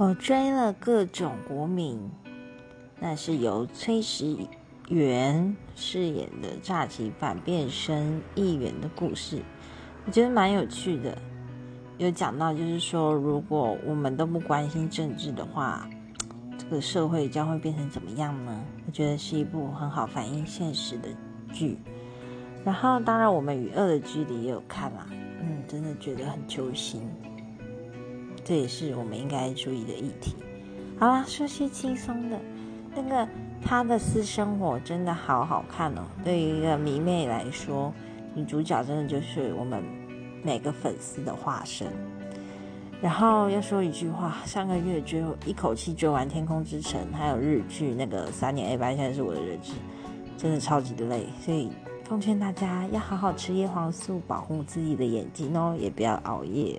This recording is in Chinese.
我追了各种国民，那是由崔始源饰演的诈欺犯变身议员的故事，我觉得蛮有趣的。有讲到就是说，如果我们都不关心政治的话，这个社会将会变成怎么样呢？我觉得是一部很好反映现实的剧。然后，当然我们与恶的距离也有看啦，嗯，真的觉得很揪心。这也是我们应该注意的议题。好啦，说些轻松的。那个他的私生活真的好好看哦。对于一个迷妹来说，女主角真的就是我们每个粉丝的化身。然后要说一句话，上个月追一口气追完《天空之城》，还有日剧那个三年 A 班，现在是我的日志，真的超级的累。所以奉劝大家要好好吃叶黄素，保护自己的眼睛哦，也不要熬夜。